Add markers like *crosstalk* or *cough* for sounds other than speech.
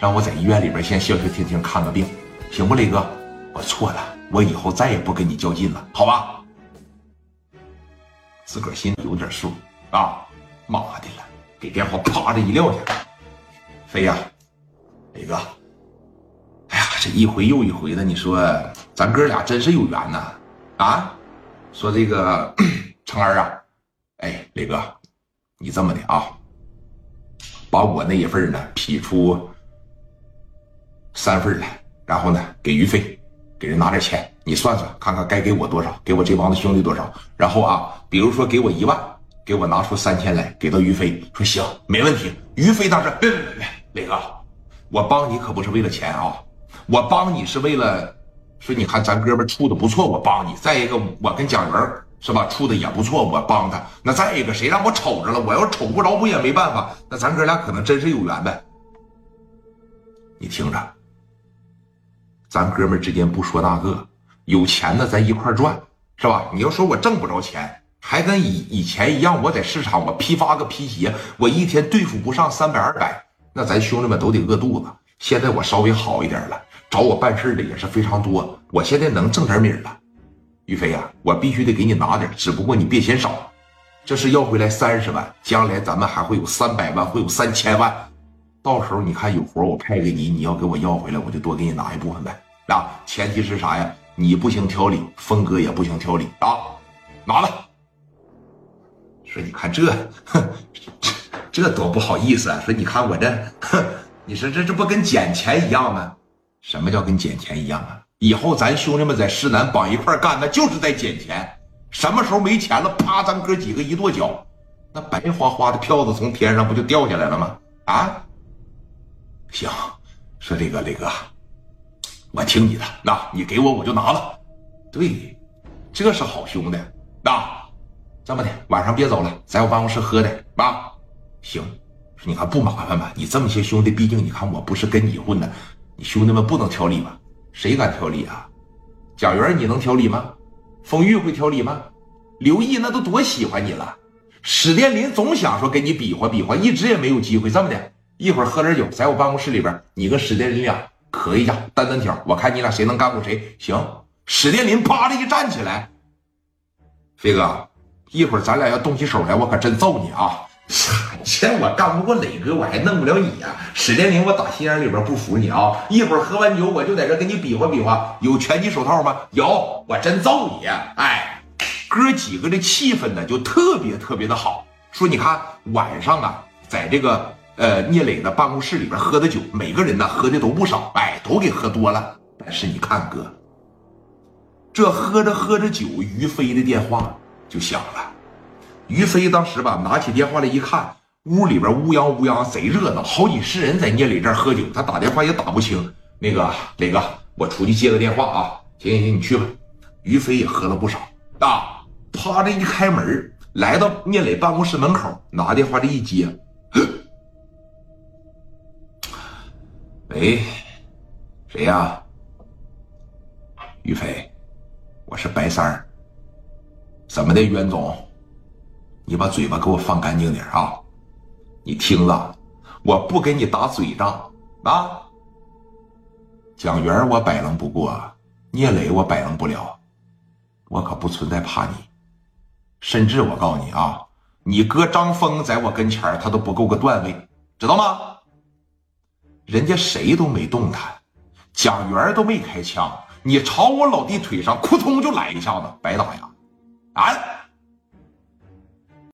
让我在医院里边先消消停停看个病，行不，雷哥？我错了，我以后再也不跟你较劲了，好吧？自个儿心里有点数啊！妈的了，给电话啪的一撂下，飞呀，雷哥！哎呀，这一回又一回的，你说咱哥俩真是有缘呐！啊，说这个 *clears throat* 成儿啊，哎，雷哥，你这么的啊，把我那一份呢批出三份来，然后呢给于飞。给人拿点钱，你算算看看该给我多少，给我这帮子兄弟多少。然后啊，比如说给我一万，给我拿出三千来，给到于飞，说行，没问题。于飞当时别别别，磊哥，我帮你可不是为了钱啊，我帮你是为了说，你看咱哥们处的不错，我帮你。再一个，我跟蒋元是吧，处的也不错，我帮他。那再一个，谁让我瞅着了？我要瞅不着，不也没办法？那咱哥俩可能真是有缘呗。你听着。咱哥们之间不说那个，有钱的咱一块赚，是吧？你要说我挣不着钱，还跟以以前一样，我在市场我批发个皮鞋，我一天对付不上三百二百，那咱兄弟们都得饿肚子。现在我稍微好一点了，找我办事的也是非常多，我现在能挣点米了。于飞呀，我必须得给你拿点，只不过你别嫌少。这是要回来三十万，将来咱们还会有三百万，会有三千万。到时候你看有活我派给你，你要给我要回来，我就多给你拿一部分呗。啊，前提是啥呀？你不行挑理，峰哥也不行挑理啊。拿了。说你看这，哼，这这多不好意思啊。说你看我这，哼，你说这这不跟捡钱一样吗？什么叫跟捡钱一样啊？以后咱兄弟们在市南绑一块干，那就是在捡钱。什么时候没钱了，啪，咱哥几个一跺脚，那白花花的票子从天上不就掉下来了吗？啊？行，说这个雷哥，我听你的，那你给我我就拿了。对，这是好兄弟。那这么的，晚上别走了，在我办公室喝的啊。行，你看不麻烦吧？你这么些兄弟，毕竟你看我不是跟你混的，你兄弟们不能挑理吧？谁敢挑理啊？贾元，你能挑理吗？风玉会挑理吗？刘毅那都多喜欢你了。史殿林总想说跟你比划比划，一直也没有机会。这么的。一会儿喝点酒，在我办公室里边，你跟史殿林俩磕一下，单单挑，我看你俩谁能干过谁。行，史殿林啪的一站起来，飞哥，一会儿咱俩要动起手来，我可真揍你啊！*laughs* 这我干不过磊哥，我还弄不了你呀。史殿林，我打心眼里边不服你啊！一会儿喝完酒，我就在这跟你比划比划，有拳击手套吗？有，我真揍你！哎，哥几个的气氛呢，就特别特别的好。说你看晚上啊，在这个。呃，聂磊的办公室里边喝的酒，每个人呢喝的都不少，哎，都给喝多了。但是你看哥，这喝着喝着酒，于飞的电话就响了。于飞当时吧，拿起电话来一看，屋里边乌泱乌泱，贼热闹，好几十人在聂磊这儿喝酒。他打电话也打不清。那个磊哥，我出去接个电话啊。行行行，你去吧。于飞也喝了不少啊，啪的一开门，来到聂磊办公室门口，拿电话这一接。喂，谁呀？于飞，我是白三儿。怎么的，袁总？你把嘴巴给我放干净点啊！你听着，我不跟你打嘴仗啊！蒋元我摆弄不过，聂磊我摆弄不了，我可不存在怕你。甚至我告诉你啊，你哥张峰在我跟前他都不够个段位，知道吗？人家谁都没动弹，蒋元都没开枪，你朝我老弟腿上扑通就来一下子，白打呀，啊！